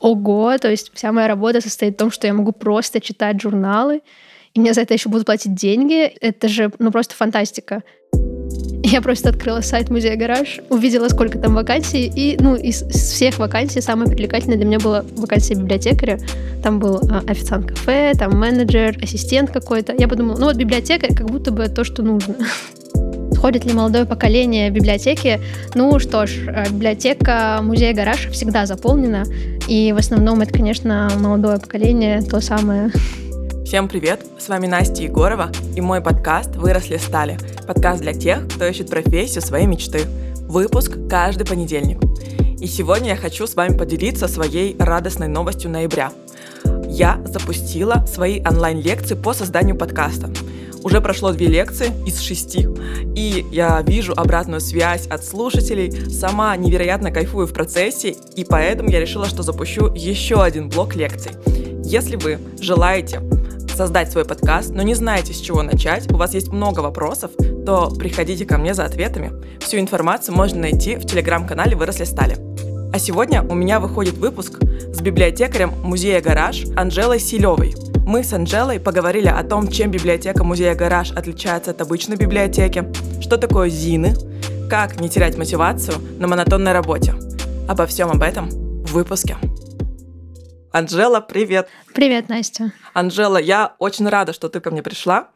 ого, то есть вся моя работа состоит в том, что я могу просто читать журналы, и мне за это еще будут платить деньги. Это же, ну, просто фантастика. Я просто открыла сайт Музея Гараж, увидела, сколько там вакансий, и, ну, из, всех вакансий самая привлекательная для меня была вакансия библиотекаря. Там был а, официант кафе, там менеджер, ассистент какой-то. Я подумала, ну вот библиотекарь как будто бы то, что нужно. Ходит ли молодое поколение библиотеки? Ну что ж, э, библиотека музея Гараж всегда заполнена, и в основном это, конечно, молодое поколение, то самое Всем привет! С вами Настя Егорова и мой подкаст «Выросли стали». Подкаст для тех, кто ищет профессию своей мечты. Выпуск каждый понедельник. И сегодня я хочу с вами поделиться своей радостной новостью ноября. Я запустила свои онлайн-лекции по созданию подкаста. Уже прошло две лекции из шести, и я вижу обратную связь от слушателей, сама невероятно кайфую в процессе, и поэтому я решила, что запущу еще один блок лекций. Если вы желаете создать свой подкаст, но не знаете, с чего начать, у вас есть много вопросов, то приходите ко мне за ответами. Всю информацию можно найти в телеграм-канале «Выросли стали». А сегодня у меня выходит выпуск с библиотекарем музея «Гараж» Анжелой Силевой. Мы с Анжелой поговорили о том, чем библиотека музея «Гараж» отличается от обычной библиотеки, что такое ЗИНы, как не терять мотивацию на монотонной работе. Обо всем об этом в выпуске. Анжела, привет! Привет, Настя! Анжела, я очень рада, что ты ко мне пришла.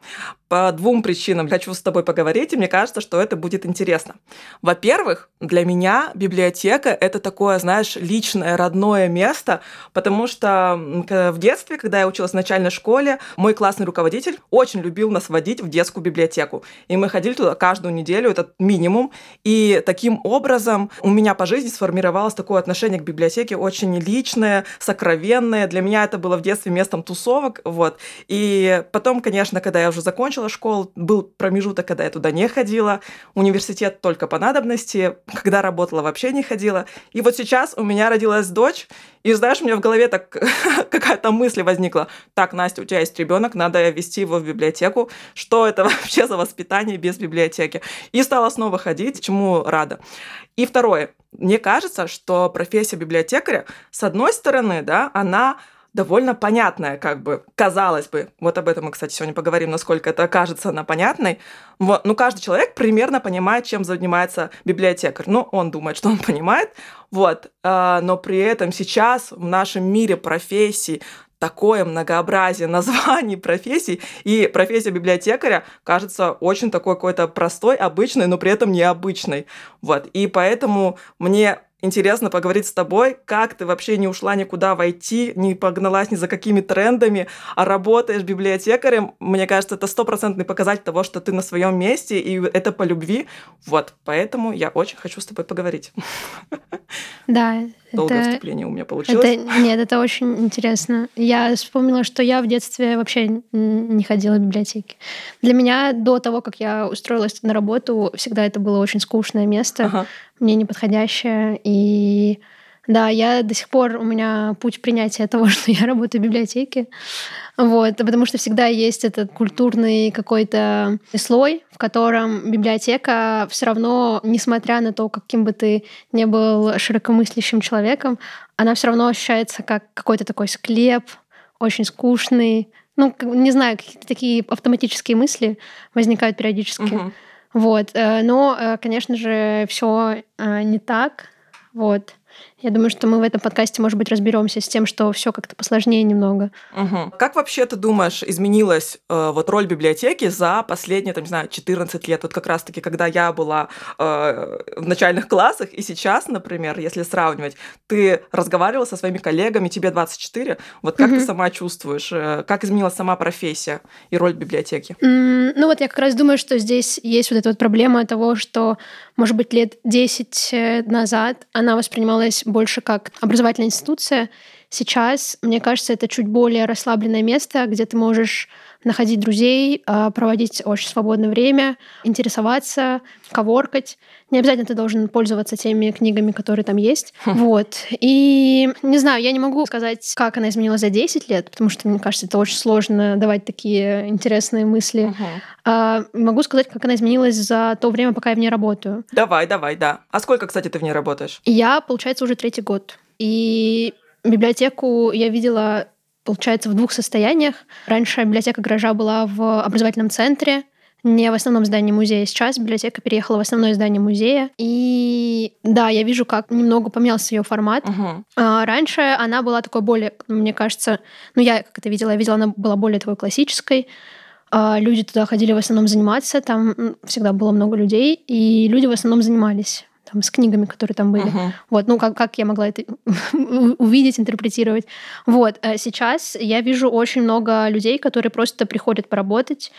По двум причинам хочу с тобой поговорить, и мне кажется, что это будет интересно. Во-первых, для меня библиотека — это такое, знаешь, личное, родное место, потому что в детстве, когда я училась в начальной школе, мой классный руководитель очень любил нас водить в детскую библиотеку. И мы ходили туда каждую неделю, это минимум. И таким образом у меня по жизни сформировалось такое отношение к библиотеке очень личное, сокровенное. Для меня это было в детстве местом тусовок, вот. И потом, конечно, когда я уже закончила школу, был промежуток, когда я туда не ходила, университет только по надобности, когда работала, вообще не ходила. И вот сейчас у меня родилась дочь, и знаешь, у меня в голове так какая-то мысль возникла. Так, Настя, у тебя есть ребенок, надо вести его в библиотеку. Что это вообще за воспитание без библиотеки? И стала снова ходить, чему рада. И второе. Мне кажется, что профессия библиотекаря, с одной стороны, да, она довольно понятная, как бы, казалось бы. Вот об этом мы, кстати, сегодня поговорим, насколько это кажется она понятной. Вот. Ну, каждый человек примерно понимает, чем занимается библиотекарь. Ну, он думает, что он понимает. Вот. А, но при этом сейчас в нашем мире профессий такое многообразие названий профессий, и профессия библиотекаря кажется очень такой какой-то простой, обычной, но при этом необычной. Вот. И поэтому мне интересно поговорить с тобой, как ты вообще не ушла никуда войти, не погналась ни за какими трендами, а работаешь библиотекарем. Мне кажется, это стопроцентный показатель того, что ты на своем месте, и это по любви. Вот, поэтому я очень хочу с тобой поговорить. Да. Долгое это... вступление у меня получилось. Это... Нет, это очень интересно. Я вспомнила, что я в детстве вообще не ходила в библиотеки. Для меня до того, как я устроилась на работу, всегда это было очень скучное место. Ага мне неподходящее. И да, я до сих пор, у меня путь принятия того, что я работаю в библиотеке. Вот, потому что всегда есть этот культурный какой-то слой, в котором библиотека все равно, несмотря на то, каким бы ты не был широкомыслящим человеком, она все равно ощущается как какой-то такой склеп, очень скучный. Ну, не знаю, какие-то такие автоматические мысли возникают периодически. Uh-huh. Вот. Э, но, э, конечно же, все э, не так. Вот. Я думаю, что мы в этом подкасте, может быть, разберемся с тем, что все как-то посложнее немного. Угу. Как вообще ты думаешь, изменилась э, вот роль библиотеки за последние, там, не знаю, 14 лет? Вот как раз-таки, когда я была э, в начальных классах, и сейчас, например, если сравнивать, ты разговаривала со своими коллегами, тебе 24, вот как угу. ты сама чувствуешь, э, как изменилась сама профессия и роль библиотеки? Mm, ну вот я как раз думаю, что здесь есть вот эта вот проблема того, что, может быть, лет 10 э, назад она воспринималась больше как образовательная институция. Сейчас, мне кажется, это чуть более расслабленное место, где ты можешь находить друзей, а, проводить очень свободное время, интересоваться, коворкать. Не обязательно ты должен пользоваться теми книгами, которые там есть. Хм. Вот. И не знаю, я не могу сказать, как она изменилась за 10 лет, потому что, мне кажется, это очень сложно давать такие интересные мысли. А, могу сказать, как она изменилась за то время, пока я в ней работаю. Давай, давай, да. А сколько, кстати, ты в ней работаешь? Я, получается, уже третий год. И Библиотеку я видела, получается, в двух состояниях. Раньше библиотека гаража была в образовательном центре, не в основном здании музея. Сейчас библиотека переехала в основное здание музея. И да, я вижу, как немного поменялся ее формат. Мгм. А, Раньше она была такой более, мне кажется, ну я как это видела, я видела, она была более такой классической. А, Люди туда ходили в основном заниматься, там всегда было много людей, и люди в основном занимались там, с книгами, которые там были. Мгм. Вот, ну как, как я могла это увидеть, интерпретировать. Вот, а сейчас я вижу очень много людей, которые просто приходят поработать,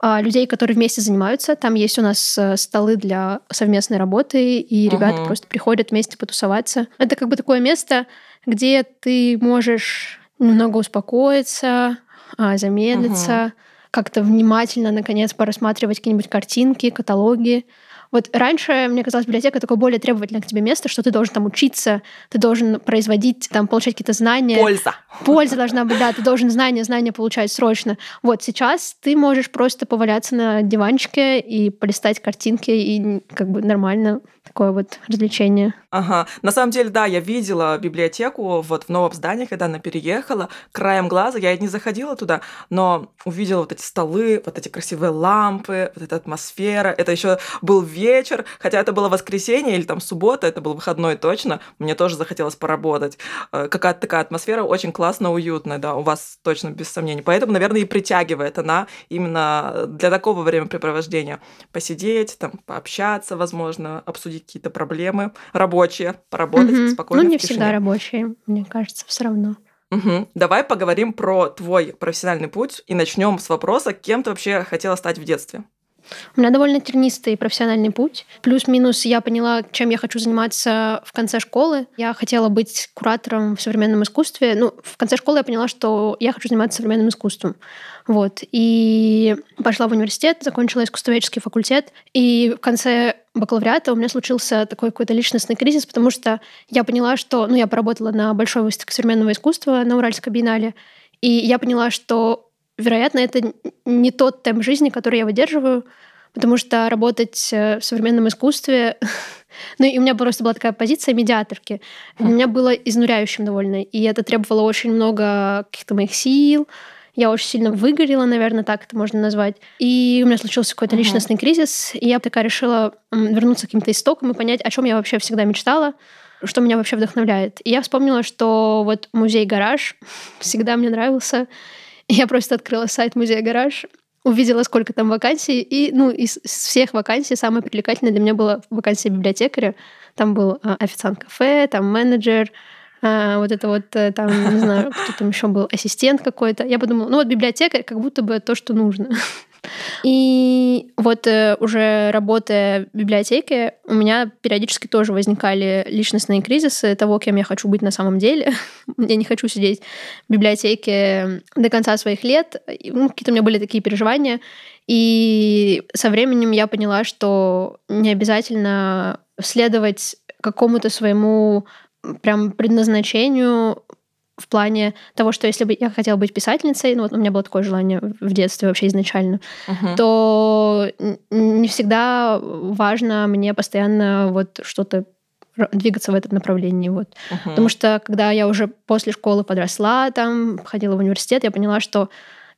а, людей, которые вместе занимаются. Там есть у нас э, столы для совместной работы, и ребята Мгм. просто приходят вместе потусоваться. Это как бы такое место, где ты можешь немного успокоиться, а, замедлиться, как-то внимательно, наконец, порассматривать какие-нибудь картинки, каталоги. Вот раньше, мне казалось, библиотека такое более требовательное к тебе место, что ты должен там учиться, ты должен производить, там, получать какие-то знания. Польза. Польза должна быть, да, ты должен знания, знания получать срочно. Вот сейчас ты можешь просто поваляться на диванчике и полистать картинки, и как бы нормально такое вот развлечение. Ага. На самом деле, да, я видела библиотеку вот в новом здании, когда она переехала. Краем глаза я не заходила туда, но увидела вот эти столы, вот эти красивые лампы, вот эта атмосфера. Это еще был вечер, хотя это было воскресенье или там суббота, это был выходной точно. Мне тоже захотелось поработать. Э, Какая-то такая атмосфера очень классно, уютная, да, у вас точно без сомнений. Поэтому, наверное, и притягивает она именно для такого времяпрепровождения. Посидеть, там, пообщаться, возможно, обсудить какие-то проблемы рабочие, поработать Мгм. спокойно Ну, не всегда рабочие, мне кажется, все равно. Мгм. Давай поговорим про твой профессиональный путь и начнем с вопроса, кем ты вообще хотела стать в детстве. У меня довольно тернистый профессиональный путь. Плюс-минус я поняла, чем я хочу заниматься в конце школы. Я хотела быть куратором в современном искусстве. Ну, в конце школы я поняла, что я хочу заниматься современным искусством. Вот. И пошла в университет, закончила искусствоведческий факультет. И в конце бакалавриата у меня случился такой какой-то личностный кризис, потому что я поняла, что... Ну, я поработала на большой выставке современного искусства на Уральской биеннале, и я поняла, что вероятно, это не тот темп жизни, который я выдерживаю, потому что работать э, в современном искусстве... ну, и у меня просто была такая позиция медиаторки. Для меня было изнуряющим довольно, и это требовало очень много каких-то моих сил, я очень сильно выгорела, наверное, так это можно назвать. И у меня случился какой-то Мгм. личностный кризис, и я такая решила вернуться к каким-то истокам и понять, о чем я вообще всегда мечтала, что меня вообще вдохновляет. И я вспомнила, что вот музей-гараж всегда мне нравился. Я просто открыла сайт музея «Гараж», увидела, сколько там вакансий, и, ну, из из всех вакансий самая привлекательная для меня была вакансия библиотекаря. Там был а, официант кафе, там менеджер, а, вот это вот, э, там, не знаю, кто там еще был, ассистент какой-то. Я подумала, ну вот библиотекарь как будто бы то, что нужно. И вот э, уже работая в библиотеке, у меня периодически тоже возникали личностные кризисы того, кем я хочу быть на самом деле. Я не хочу сидеть в библиотеке до конца своих лет. Ну, какие-то у меня были такие переживания. И со временем я поняла, что не обязательно следовать какому-то своему прям предназначению в плане того, что если бы я хотела быть писательницей, ну вот у меня было такое желание в детстве вообще изначально, Мгм. то не всегда важно мне постоянно вот что-то двигаться в этом направлении. Вот. Мгм. Потому что когда я уже после школы подросла, там, ходила в университет, я поняла, что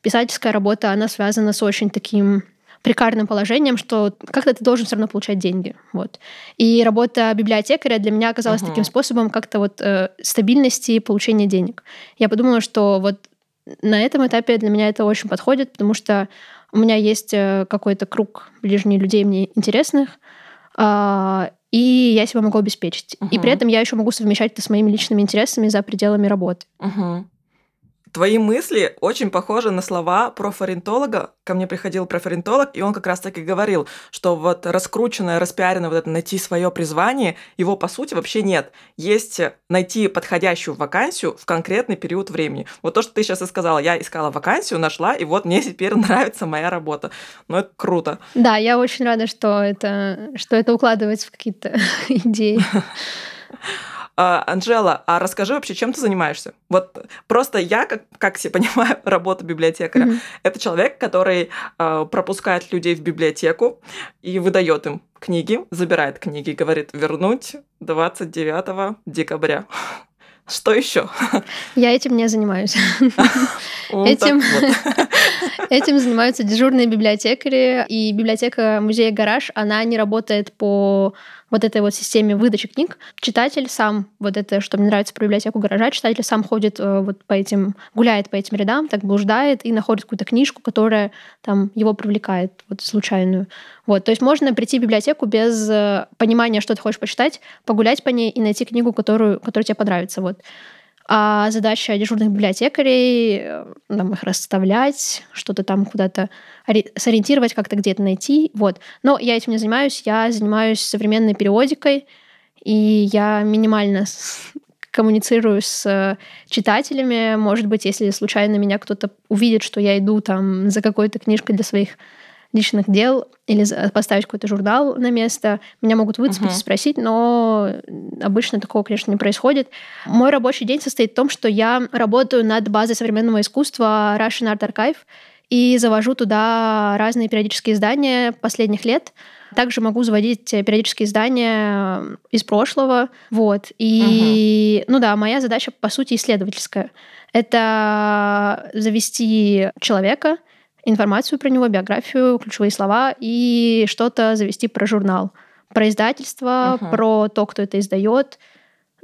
писательская работа, она связана с очень таким прикарным положением, что как-то ты должен все равно получать деньги. Вот. И работа библиотекаря для меня оказалась Мгм. таким способом как-то вот э, стабильности и получения денег. Я подумала, что вот на этом этапе для меня это очень подходит, потому что у меня есть э, какой-то круг ближних людей мне интересных, а, и я себя могу обеспечить. И при этом я еще могу совмещать это с моими личными интересами за пределами работы. Мгм. Твои мысли очень похожи на слова профориентолога. Ко мне приходил профориентолог, и он как раз таки говорил, что вот раскрученное, распиаренное вот это найти свое призвание, его по сути вообще нет. Есть найти подходящую вакансию в конкретный период времени. Вот то, что ты сейчас и сказала. Я искала вакансию, нашла, и вот мне теперь нравится моя работа. Ну, это круто. Да, я очень рада, что это, что это укладывается в какие-то идеи. А, Анжела, а расскажи вообще, чем ты занимаешься? Вот просто я, как, как себе понимаю, работу библиотекаря, Мгм. это человек, который а, пропускает людей в библиотеку и выдает им книги, забирает книги и говорит вернуть 29 декабря. Что еще? Я этим не занимаюсь. Этим, этим занимаются дежурные библиотекари. И библиотека музея «Гараж», она не работает по вот этой вот системе выдачи книг. Читатель сам, вот это, что мне нравится про библиотеку гаража, читатель сам ходит э, вот по этим, гуляет по этим рядам, так блуждает и находит какую-то книжку, которая там его привлекает, вот случайную. Вот, то есть можно прийти в библиотеку без э, понимания, что ты хочешь почитать, погулять по ней и найти книгу, которую, которая тебе понравится. Вот. А задача дежурных библиотекарей э, там, их расставлять, что-то там куда-то сориентировать, как-то где-то найти. Вот. Но я этим не занимаюсь. Я занимаюсь современной периодикой, и я минимально коммуницирую с э, читателями. Может быть, если случайно меня кто-то увидит, что я иду там за какой-то книжкой для своих личных дел или поставить какой-то журнал на место. Меня могут выцепить uh-huh. и спросить, но обычно такого, конечно, не происходит. Мой рабочий день состоит в том, что я работаю над базой современного искусства Russian Art Archive и завожу туда разные периодические издания последних лет. Также могу заводить периодические издания из прошлого. Вот. И, uh-huh. ну да, моя задача, по сути, исследовательская. Это завести человека, информацию про него, биографию, ключевые слова и что-то завести про журнал, про издательство, uh-huh. про то, кто это издает.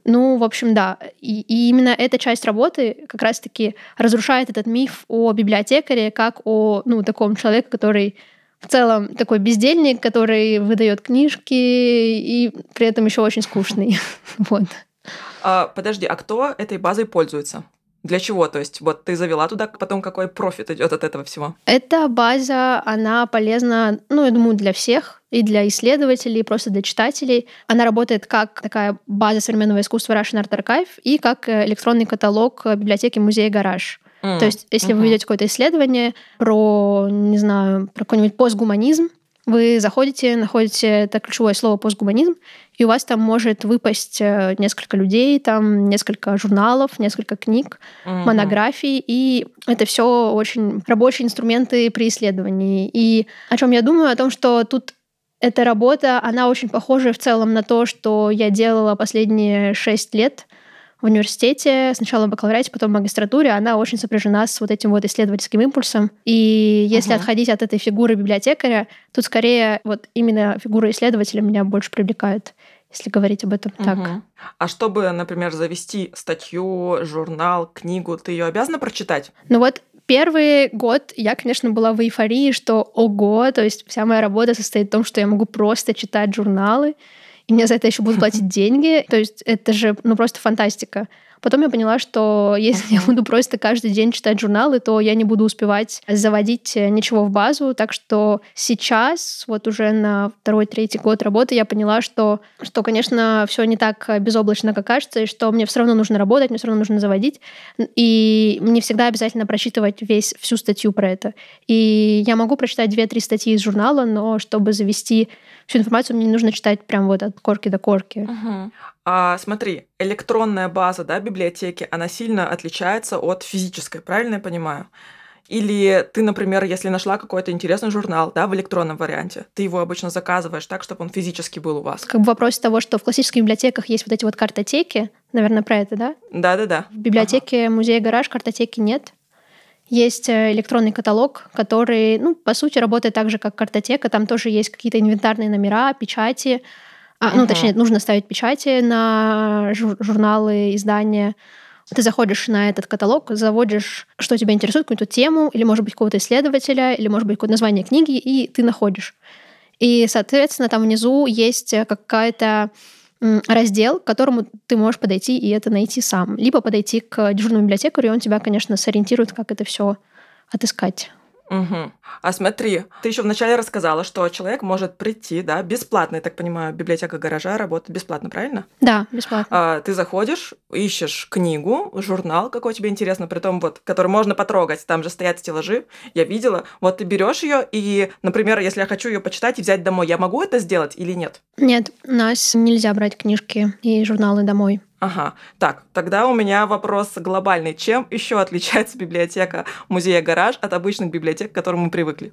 Ну, в общем, да. И, и именно эта часть работы как раз-таки разрушает этот миф о библиотекаре как о ну, таком человеке, который в целом такой бездельник, который выдает книжки и при этом еще очень скучный. вот. А, подожди, а кто этой базой пользуется? Для чего? То есть вот ты завела туда, потом какой профит идет от этого всего? Эта база, она полезна, ну, я думаю, для всех, и для исследователей, и просто для читателей. Она работает как такая база современного искусства Russian Art Archive и как э, электронный каталог библиотеки музея «Гараж». Mm. То есть, если uh-huh. вы ведете какое-то исследование про, не знаю, про какой-нибудь постгуманизм, вы заходите, находите это ключевое слово постгуманизм, и у вас там может выпасть э, несколько людей, там несколько журналов, несколько книг, mm-hmm. монографий, и это все очень рабочие инструменты при исследовании. И о чем я думаю? О том, что тут эта работа, она очень похожа в целом на то, что я делала последние шесть лет в университете, сначала в бакалавриате, потом в магистратуре, она очень сопряжена с вот этим вот исследовательским импульсом. И если uh-huh. отходить от этой фигуры библиотекаря, тут скорее вот именно фигура исследователя меня больше привлекает если говорить об этом угу. так. А чтобы, например, завести статью, журнал, книгу, ты ее обязана прочитать? Ну вот первый год я, конечно, была в эйфории, что ого, то есть вся моя работа состоит в том, что я могу просто читать журналы, и мне за это еще будут платить деньги. То есть это же ну просто фантастика. Потом я поняла, что если я буду просто каждый день читать журналы, то я не буду успевать заводить э, ничего в базу. Так что сейчас, вот уже на второй, третий год работы, я поняла, что, что конечно, все не так безоблачно, как кажется, и что мне все равно нужно работать, мне все равно нужно заводить. И мне всегда обязательно прочитывать весь, всю статью про это. И я могу прочитать две-три статьи из журнала, но чтобы завести всю информацию, мне не нужно читать прям вот от корки до корки. Угу. А, смотри, электронная база да, библиотеки, она сильно отличается от физической, правильно я понимаю? Или ты, например, если нашла какой-то интересный журнал, да, в электронном варианте, ты его обычно заказываешь так, чтобы он физически был у вас. Как бы вопрос того, что в классических библиотеках есть вот эти вот картотеки, наверное, про это, да? Да-да-да. В библиотеке ага. музея гараж картотеки нет. Есть э, электронный каталог, который, ну, по сути, работает так же, как картотека. Там тоже есть какие-то инвентарные номера, печати. А. Ну, точнее, нужно ставить печати на жур- журналы, издания. Ты заходишь на этот каталог, заводишь, что тебя интересует, какую-то тему, или, может быть, какого-то исследователя, или, может быть, какое-то название книги, и ты находишь. И, соответственно, там внизу есть какая-то раздел, к которому ты можешь подойти и это найти сам. Либо подойти к дежурному библиотекарю, и он тебя, конечно, сориентирует, как это все отыскать. Угу. А смотри, ты еще вначале рассказала, что человек может прийти, да, бесплатно, я так понимаю, библиотека гаража работает бесплатно, правильно? Да, бесплатно. А, ты заходишь, ищешь книгу, журнал, какой тебе интересно, при том вот, который можно потрогать, там же стоят стеллажи, я видела. Вот ты берешь ее и, например, если я хочу ее почитать и взять домой, я могу это сделать или нет? Нет, у нас нельзя брать книжки и журналы домой. Ага, так, тогда у меня вопрос глобальный. Чем еще отличается библиотека музея «Гараж» от обычных библиотек, к которым мы привыкли?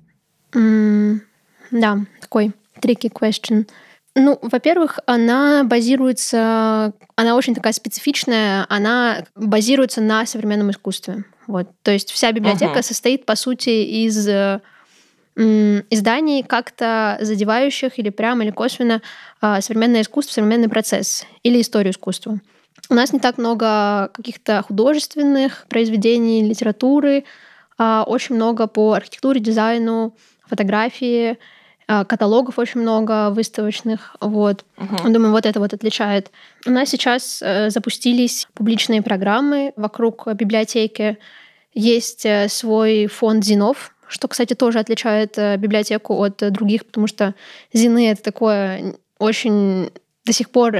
Mm, да, такой tricky question. Ну, во-первых, она базируется, она очень такая специфичная, она базируется на современном искусстве. Вот. То есть вся библиотека uh-huh. состоит, по сути, из изданий, как-то задевающих или прямо, или косвенно а, современное искусство, современный процесс или историю искусства. У нас не так много каких-то художественных произведений, литературы, а очень много по архитектуре, дизайну, фотографии, а, каталогов очень много выставочных. Вот. Угу. Думаю, вот это вот отличает. У нас сейчас э, запустились публичные программы вокруг библиотеки. Есть э, свой фонд Зинов, что, кстати, тоже отличает э, библиотеку от других, потому что Зины — это такое очень до сих пор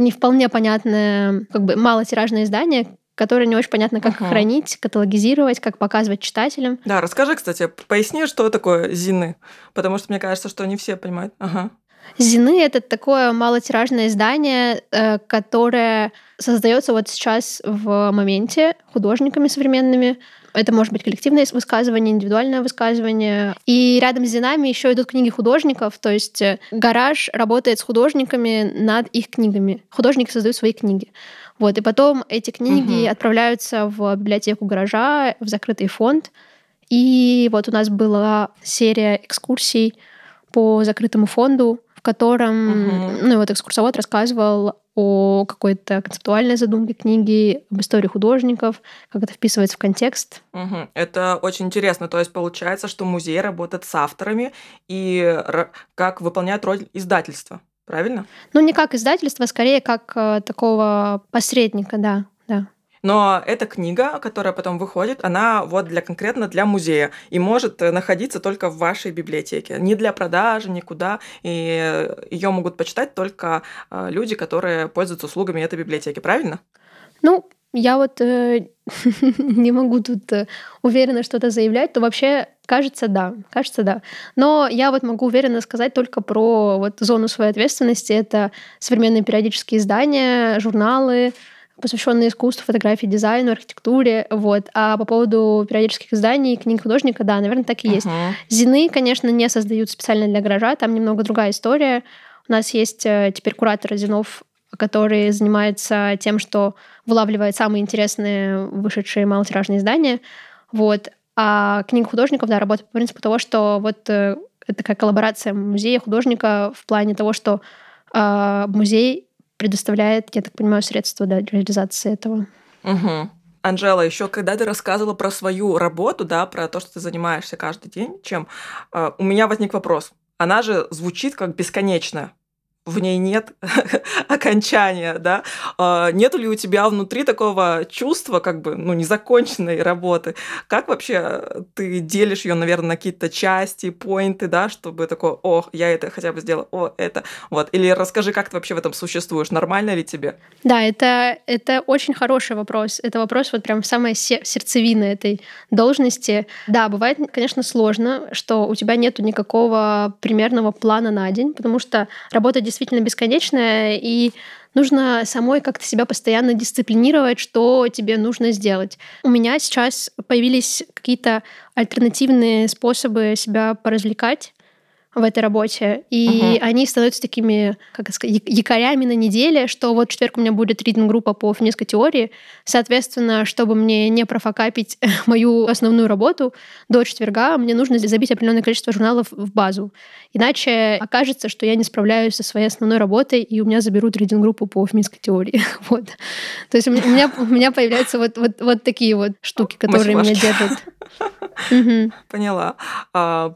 не вполне понятное, как бы малотиражное издание, которое не очень понятно, как uh-huh. хранить, каталогизировать, как показывать читателям. Да, расскажи, кстати, поясни, что такое зины, потому что мне кажется, что не все понимают. Ага. Зины — это такое малотиражное издание, э, которое создается вот сейчас в моменте художниками современными. Это может быть коллективное высказывание, индивидуальное высказывание. И рядом с Зинами еще идут книги художников, то есть э, гараж работает с художниками над их книгами. Художники создают свои книги. Вот, и потом эти книги угу. отправляются в библиотеку гаража, в закрытый фонд. И вот у нас была серия экскурсий по закрытому фонду, в котором угу. ну, вот экскурсовод рассказывал о какой-то концептуальной задумке книги, об истории художников, как это вписывается в контекст. Угу. Это очень интересно. То есть получается, что музей работает с авторами и как выполняет роль издательства правильно? Ну, не как издательство, а скорее как э, такого посредника, да, да. Но эта книга, которая потом выходит, она вот для конкретно для музея и может э, находиться только в вашей библиотеке, не для продажи, никуда. И ее могут почитать только э, люди, которые пользуются услугами этой библиотеки, правильно? Ну, я вот э, не могу тут э, уверенно что-то заявлять, то вообще кажется, да, кажется, да. Но я вот могу уверенно сказать только про вот зону своей ответственности. Это современные периодические издания, журналы, посвященные искусству, фотографии, дизайну, архитектуре, вот. А по поводу периодических изданий, книг художника, да, наверное, так и есть. Uh-huh. Зины, конечно, не создают специально для гаража, там немного другая история. У нас есть э, теперь куратор Зинов который занимается тем, что вылавливает самые интересные вышедшие малотиражные издания. Вот. А книга художников, да, работает по принципу того, что вот э, это такая коллаборация музея художника в плане того, что э, музей предоставляет, я так понимаю, средства для реализации этого. Угу. Анжела, еще когда ты рассказывала про свою работу, да, про то, что ты занимаешься каждый день, чем э, у меня возник вопрос. Она же звучит как бесконечная в ней нет окончания, да? А, нету ли у тебя внутри такого чувства, как бы, ну, незаконченной работы? Как вообще ты делишь ее, наверное, на какие-то части, поинты, да, чтобы такое, о, я это хотя бы сделала, о, это, вот. Или расскажи, как ты вообще в этом существуешь, нормально ли тебе? Да, это, это очень хороший вопрос. Это вопрос вот прям самая сердцевина этой должности. Да, бывает, конечно, сложно, что у тебя нету никакого примерного плана на день, потому что работа действительно бесконечная, и нужно самой как-то себя постоянно дисциплинировать, что тебе нужно сделать. У меня сейчас появились какие-то альтернативные способы себя поразвлекать в этой работе. И uh-huh. они становятся такими, как сказать, якорями на неделе, что вот в четверг у меня будет ридинг-группа по феминистской теории. Соответственно, чтобы мне не профокапить мою основную работу до четверга, мне нужно забить определенное количество журналов в базу. Иначе окажется, что я не справляюсь со своей основной работой, и у меня заберут ридинг-группу по феминистской теории. вот. То есть у меня, у меня появляются вот, вот, вот такие вот штуки, которые меня держат. Поняла. А,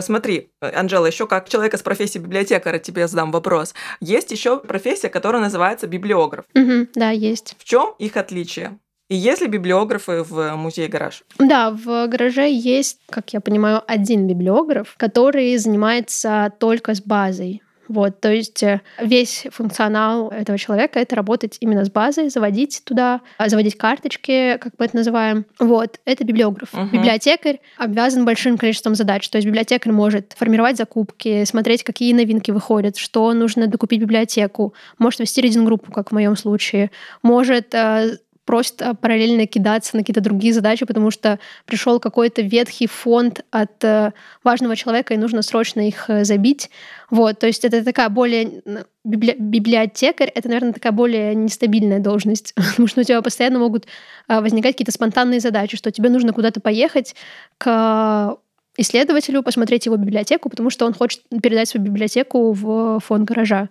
смотри, Анжела, еще как человека с профессией библиотекаря тебе задам вопрос. Есть еще профессия, которая называется библиограф. Угу, да, есть. В чем их отличие? И есть ли библиографы в музее гараж? Да, в гараже есть, как я понимаю, один библиограф, который занимается только с базой. Вот, то есть э, весь функционал этого человека — это работать именно с базой, заводить туда, а, заводить карточки, как мы это называем. Вот, это библиограф. Uh-huh. Библиотекарь обязан большим количеством задач. То есть библиотекарь может формировать закупки, смотреть, какие новинки выходят, что нужно докупить библиотеку, может вести рейдинг-группу, как в моем случае, может э, просит а, параллельно кидаться на какие-то другие задачи, потому что пришел какой-то ветхий фонд от э, важного человека, и нужно срочно их э, забить. Вот, то есть это такая более... Библи... Библиотекарь — это, наверное, такая более нестабильная должность, потому что у тебя постоянно могут возникать какие-то спонтанные задачи, что тебе нужно куда-то поехать к исследователю, посмотреть его библиотеку, потому что он хочет передать свою библиотеку в фонд гаража.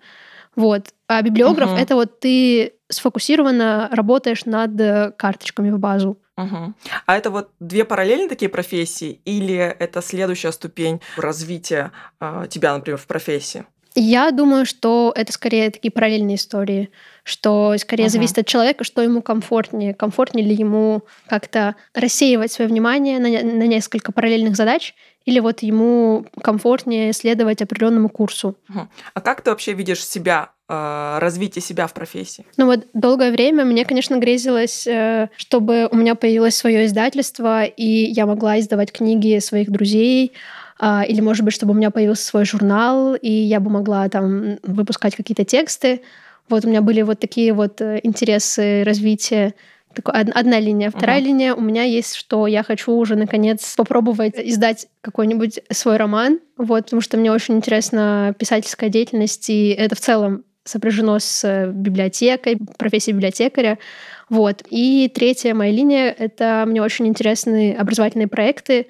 Вот. А библиограф угу. это вот ты сфокусированно работаешь над э, карточками в базу. Угу. А это вот две параллельные такие профессии, или это следующая ступень развития э, тебя, например, в профессии? Я думаю, что это скорее такие параллельные истории, что скорее uh-huh. зависит от человека, что ему комфортнее. Комфортнее ли ему как-то рассеивать свое внимание на, на несколько параллельных задач, или вот ему комфортнее следовать определенному курсу. А как ты вообще видишь себя, э, развитие себя в профессии? Ну вот долгое время мне, конечно, грезилось, э, чтобы у меня появилось свое издательство, и я могла издавать книги своих друзей, а, или, может быть, чтобы у меня появился свой журнал, и я бы могла там выпускать какие-то тексты. Вот у меня были вот такие вот э, интересы развития. Такой, одна линия. Вторая uh-huh. линия у меня есть, что я хочу уже наконец попробовать издать какой-нибудь свой роман. Вот, потому что мне очень интересна писательская деятельность, и это в целом сопряжено с э, библиотекой, профессией библиотекаря. Вот. И третья моя линия — это мне очень интересны образовательные проекты,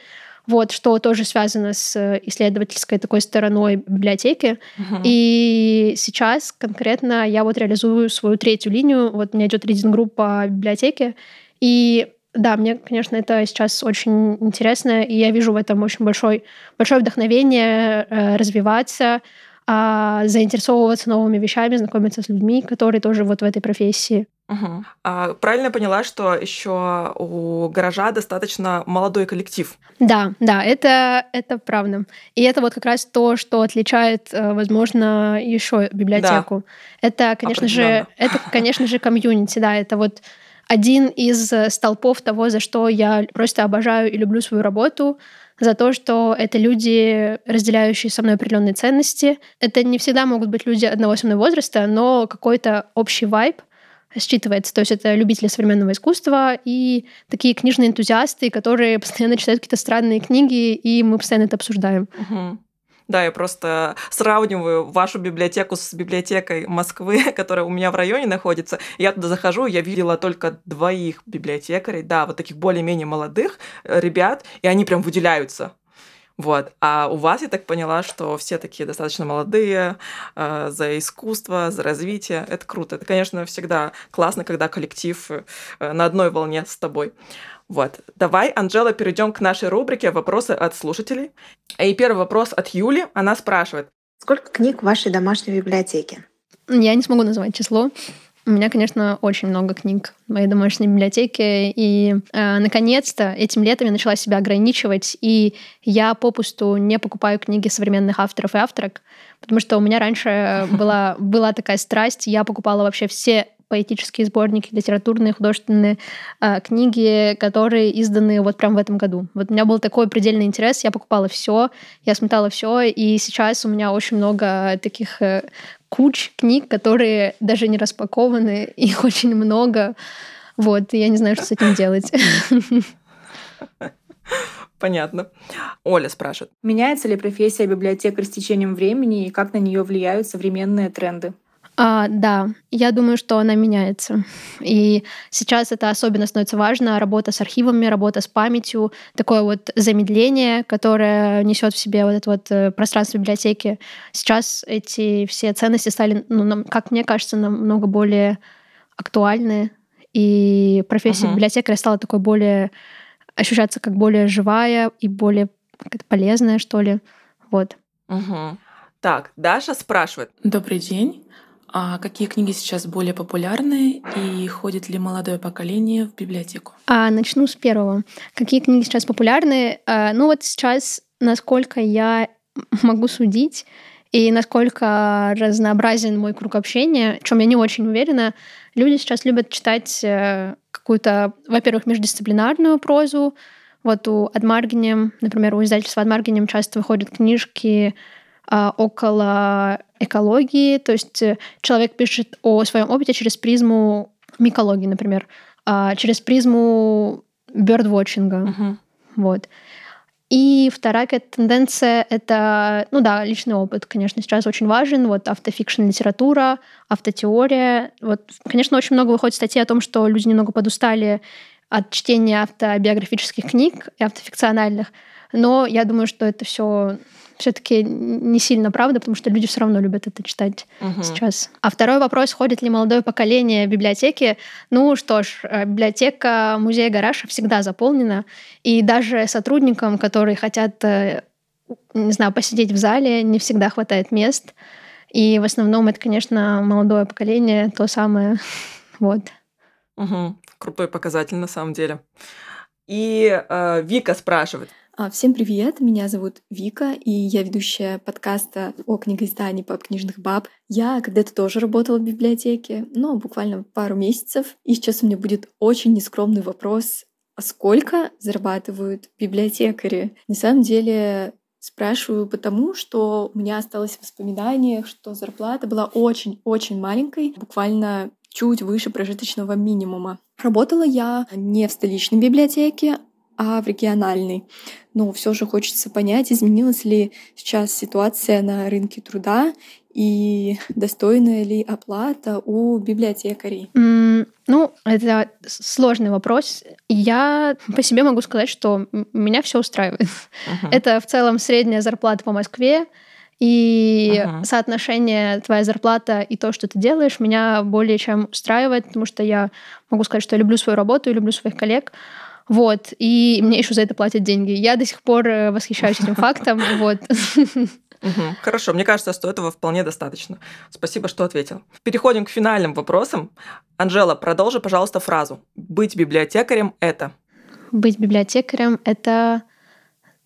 вот, что тоже связано с э, исследовательской такой стороной библиотеки. Uh-huh. И сейчас конкретно я вот реализую свою третью линию. Вот у меня идет рейдинг-группа по библиотеке. И да, мне, конечно, это сейчас очень интересно, и я вижу в этом очень большой, большое вдохновение э, развиваться, а, заинтересовываться новыми вещами, знакомиться с людьми, которые тоже вот в этой профессии. Угу. А, правильно поняла, что еще у гаража достаточно молодой коллектив. Да, да, это, это правда. И это вот как раз то, что отличает, э, возможно, еще библиотеку. Да. Это, конечно же, это, конечно же, комьюнити, да, это вот один из столпов того, за что я просто обожаю и люблю свою работу, за то, что это люди, разделяющие со мной определенные ценности. Это не всегда могут быть люди одного со мной возраста, но какой-то общий вайб считывается. То есть это любители современного искусства и такие книжные энтузиасты, которые постоянно читают какие-то странные книги, и мы постоянно это обсуждаем. Да, я просто сравниваю вашу библиотеку с библиотекой Москвы, которая у меня в районе находится. Я туда захожу, я видела только двоих библиотекарей, да, вот таких более-менее молодых э, ребят, и они прям выделяются. Вот. А у вас, я так поняла, что все такие достаточно молодые, э, за искусство, за развитие. Это круто. Это, конечно, всегда классно, когда коллектив э, на одной волне с тобой. Вот. Давай, Анжела, перейдем к нашей рубрике «Вопросы от слушателей». И первый вопрос от Юли. Она спрашивает. Сколько книг в вашей домашней библиотеке? Я не смогу назвать число. У меня, конечно, очень много книг в моей домашней библиотеке. И, э, наконец-то, этим летом я начала себя ограничивать. И я попусту не покупаю книги современных авторов и авторок, потому что у меня раньше была, была такая страсть. Я покупала вообще все поэтические сборники, литературные, художественные э, книги, которые изданы вот прям в этом году. Вот у меня был такой предельный интерес, я покупала все, я смотала все, и сейчас у меня очень много таких э, куч книг, которые даже не распакованы, их очень много. Вот, и я не знаю, что с этим делать. Понятно. Оля спрашивает. Меняется ли профессия библиотекаря с течением времени и как на нее влияют современные тренды? А, да, я думаю, что она меняется. И сейчас это особенно становится важно. Работа с архивами, работа с памятью, такое вот замедление, которое несет в себе вот это вот э, пространство библиотеки. Сейчас эти все ценности стали, ну, как мне кажется, намного более актуальны. И профессия uh-huh. библиотекаря стала такой более ощущаться как более живая и более полезная, что ли. Вот. Угу. Так, Даша спрашивает. Добрый день. А какие книги сейчас более популярны и ходит ли молодое поколение в библиотеку? А, начну с первого. Какие книги сейчас популярны? А, ну вот сейчас, насколько я могу судить, и насколько разнообразен мой круг общения, в чем я не очень уверена, люди сейчас любят читать э, какую-то, во-первых, междисциплинарную прозу. Вот у Адмаргинем, например, у издательства Адмаргинем часто выходят книжки около экологии, то есть э, человек пишет о своем опыте через призму микологии, например, а, через призму бёрдвотчинга. Мгм. Вот. И вторая какая-то тенденция — это, ну да, личный опыт, конечно, сейчас очень важен. Вот автофикшн литература, автотеория. Вот, конечно, очень много выходит статей о том, что люди немного подустали от чтения автобиографических книг и автофикциональных. Но я думаю, что это все все-таки не сильно правда, потому что люди все равно любят это читать Мгм. сейчас. А второй вопрос, ходит ли молодое поколение в библиотеки? Ну что ж, э, библиотека музея Гараша всегда заполнена, и даже сотрудникам, которые хотят, э, не знаю, посидеть в зале, не всегда хватает мест. И в основном это, конечно, молодое поколение, то самое. Вот. Мгм. Крутой показатель на самом деле. И э, Вика спрашивает. А, Всем привет, меня зовут Вика, и я ведущая подкаста о книгоиздании «Пап книжных баб». Я когда-то тоже работала в библиотеке, но буквально пару месяцев, и сейчас у меня будет очень нескромный вопрос, а сколько зарабатывают библиотекари? На самом деле спрашиваю потому, что у меня осталось в что зарплата была очень-очень маленькой, буквально чуть выше прожиточного минимума. Работала я не в столичной библиотеке, а в региональной. Но все же хочется понять, изменилась ли сейчас ситуация на рынке труда и достойная ли оплата у библиотекарей. М, Ну, это сложный вопрос. Я по себе могу сказать, что меня все устраивает. Мгм. Это в целом средняя зарплата по Москве, и Ага. соотношение твоя зарплата и то, что ты делаешь, меня более чем устраивает, потому что я могу сказать, что я люблю свою работу и люблю своих коллег. Вот, и мне еще за это платят деньги. Я до сих пор э, восхищаюсь этим фактом. Вот. Мгм. Хорошо, мне кажется, что этого вполне достаточно. Спасибо, что ответил. Переходим к финальным вопросам. Анжела, продолжи, пожалуйста, фразу. Быть библиотекарем – это... Быть библиотекарем — это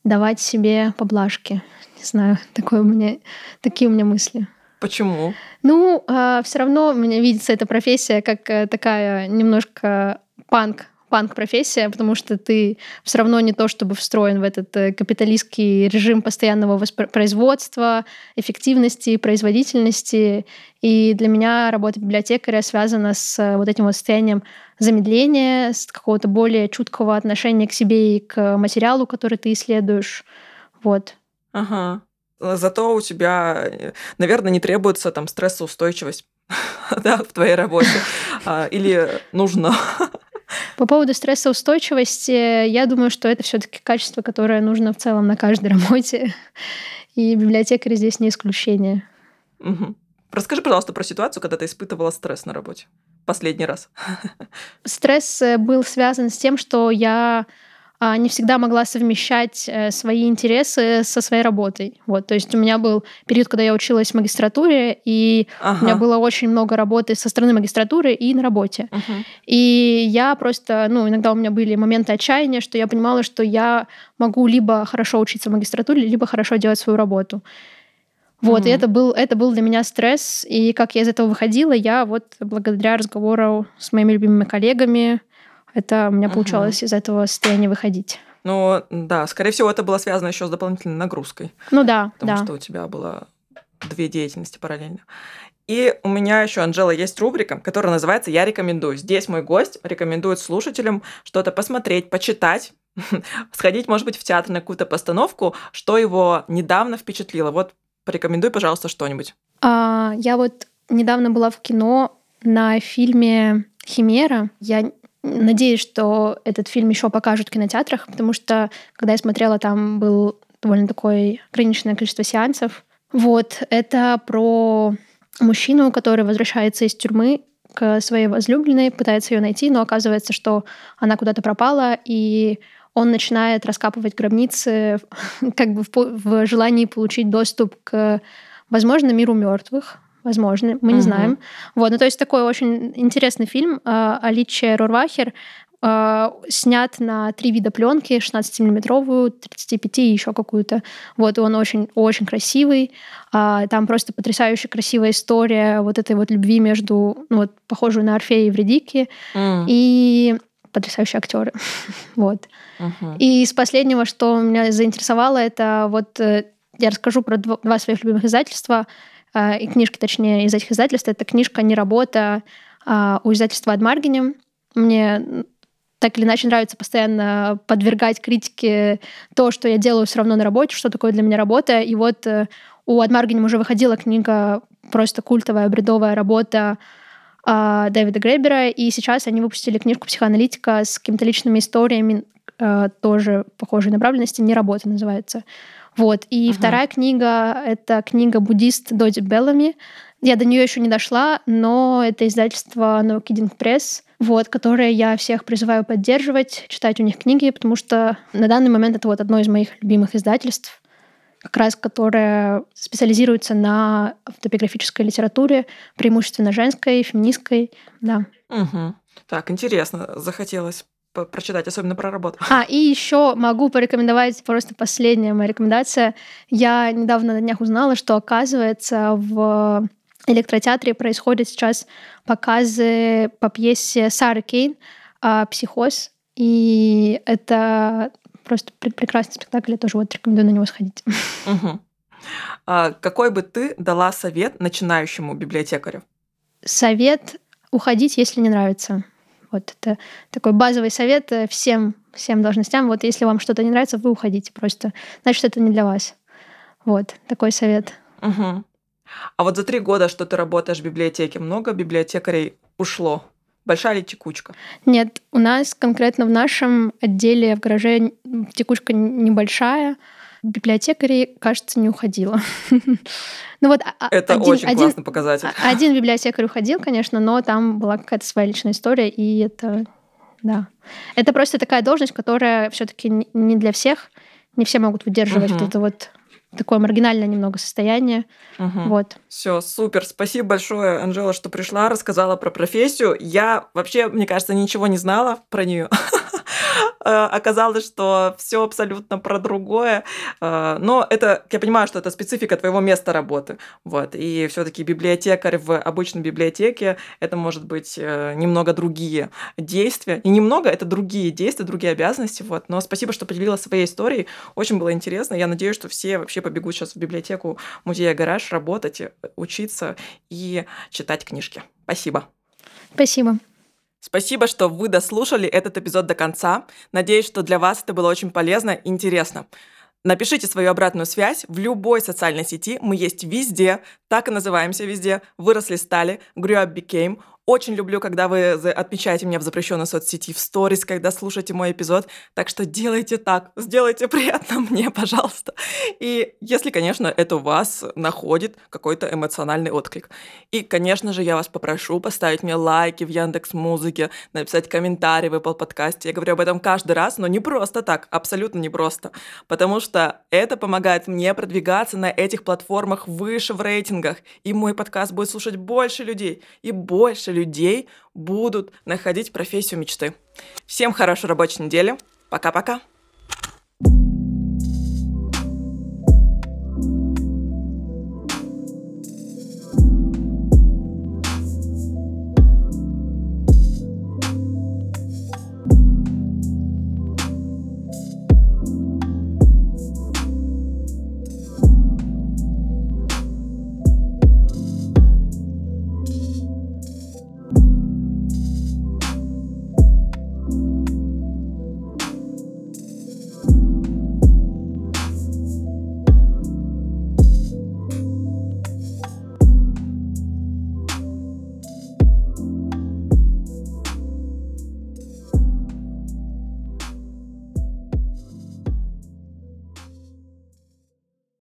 давать себе поблажки. Не знаю, такое у меня, такие у меня мысли. Почему? Ну, все равно мне видится эта профессия как э, такая немножко панк панк-профессия, потому что ты все равно не то чтобы встроен в этот э, капиталистский режим постоянного воспроизводства, эффективности, производительности. И для меня работа библиотекаря связана с э, вот этим вот состоянием замедления, с какого-то более чуткого отношения к себе и к материалу, который ты исследуешь. Вот. Ага. Зато у тебя, наверное, не требуется там стрессоустойчивость да, в твоей работе. А, Или нужно. По поводу стрессоустойчивости, я думаю, что это все-таки качество, которое нужно в целом на каждой работе. И библиотекари здесь не исключение. Мгм. Расскажи, пожалуйста, про ситуацию, когда ты испытывала стресс на работе. Последний раз. Стресс э, был связан с тем, что я не всегда могла совмещать э, свои интересы со своей работой. Вот, то есть у меня был период, когда я училась в магистратуре, и у меня Ага. было очень много работы со стороны магистратуры и на работе. Мгм. И я просто, ну, иногда у меня были моменты отчаяния, что я понимала, что я могу либо хорошо учиться в магистратуре, либо хорошо делать свою работу. Вот, и Мгм. это был, это был для меня стресс. И как я из этого выходила, я вот благодаря разговору с моими любимыми коллегами, это у меня получалось из этого состояния выходить. Ну, да, скорее всего, это было связано еще с дополнительной нагрузкой, Ну да, потому да. что у тебя было две деятельности параллельно. И у меня еще, Анжела, есть рубрика, которая называется «Я рекомендую». Здесь мой гость рекомендует слушателям что-то посмотреть, почитать, сходить, может быть, в театр на какую-то постановку, что его недавно впечатлило. Вот порекомендуй, пожалуйста, что-нибудь. А, я вот недавно была в кино на фильме «Химера». Я надеюсь, что этот фильм еще покажут в кинотеатрах, потому что, когда я смотрела, там был довольно такое ограниченное количество сеансов. Вот, это про мужчину, который возвращается из тюрьмы к своей возлюбленной, пытается ее найти, но оказывается, что она куда-то пропала, и он начинает раскапывать гробницы как бы в, в желании получить доступ к, возможно, миру мертвых. Возможно, мы не Мгм. знаем. Вот, ну то есть такой очень интересный фильм. А, Аличе Рорвахер а, снят на три вида пленки, 16-миллиметровую, 35 и еще какую-то. Вот, и он очень-очень красивый. А, Там просто потрясающе красивая история вот этой вот любви между, ну вот, похожую на Орфея и Евредики, М, и потрясающие актеры. Вот. мгм. И из последнего, что меня заинтересовало, это вот э, я расскажу про два своих любимых издательства, э, и книжки, точнее, из этих издательств. Это книжка «Не работа» а, у издательства «Адмаргине». Мне так или иначе нравится постоянно подвергать критике то, что я делаю все равно на работе, что такое для меня работа. И вот э, у Адмаргинем уже выходила книга просто культовая, бредовая работа э, Дэвида Грейбера, и сейчас они выпустили книжку «Психоаналитика» с какими-то личными историями, э, тоже похожей направленности, «Не работа» называется. Вот. И uh-huh. вторая книга — это книга «Буддист» Доди Беллами. Я до нее еще не дошла, но это издательство No Kidding Press, вот, которое я всех призываю поддерживать, читать у них книги, потому что на данный момент это вот одно из моих любимых издательств как раз которая специализируется на автобиографической литературе, преимущественно женской, феминистской, да. Угу. Так, интересно, захотелось прочитать, особенно про работу. А, и еще могу порекомендовать просто последняя моя рекомендация. Я недавно на днях узнала, что оказывается в электротеатре происходят сейчас показы по пьесе Сары Кейн «Психоз». И это Просто прекрасный спектакль, я тоже вот рекомендую на него сходить. Угу. А какой бы ты дала совет начинающему библиотекарю? Совет уходить, если не нравится. Вот это такой базовый совет э, всем, всем должностям. Вот если вам что-то не нравится, вы уходите просто. Значит, это не для вас. Вот такой совет. Угу. А вот за три года, что ты работаешь в библиотеке, много библиотекарей ушло? Большая ли текучка? Нет, у нас конкретно в нашем отделе в гараже текучка небольшая. Библиотекарей, кажется, не уходила. ну вот, а, Это один, очень один, классный показатель. А, один библиотекарь уходил, конечно, но там была какая-то своя личная история, и это, да. Это просто такая должность, которая все таки не для всех. Не все могут выдерживать угу. вот это вот такое маргинальное немного состояние. Угу. Вот. Все, супер. Спасибо большое, Анжела, что пришла, рассказала про профессию. Я вообще, мне кажется, ничего не знала про нее. Э, оказалось, что все абсолютно про другое. Э, но это, я понимаю, что это специфика твоего места работы. Вот. И все-таки библиотекарь в обычной библиотеке это может быть э, немного другие действия. И немного это другие действия, другие обязанности. Вот. Но спасибо, что поделилась своей историей. Очень было интересно. Я надеюсь, что все вообще побегут сейчас в библиотеку музея гараж работать, учиться и читать книжки. Спасибо. Спасибо. Спасибо, что вы дослушали этот эпизод до конца. Надеюсь, что для вас это было очень полезно и интересно. Напишите свою обратную связь в любой социальной сети. Мы есть везде, так и называемся везде. Выросли, стали, grew up, became. Очень люблю, когда вы отмечаете меня в запрещенной соцсети, в сторис, когда слушаете мой эпизод. Так что делайте так, сделайте приятно мне, пожалуйста. И если, конечно, это у вас находит какой-то эмоциональный отклик. И, конечно же, я вас попрошу поставить мне лайки в Яндекс Музыке, написать комментарий в Apple подкасте. Я говорю об этом каждый раз, но не просто так, абсолютно не просто. Потому что это помогает мне продвигаться на этих платформах выше в рейтингах. И мой подкаст будет слушать больше людей и больше людей будут находить профессию мечты. Всем хорошей рабочей недели. Пока-пока.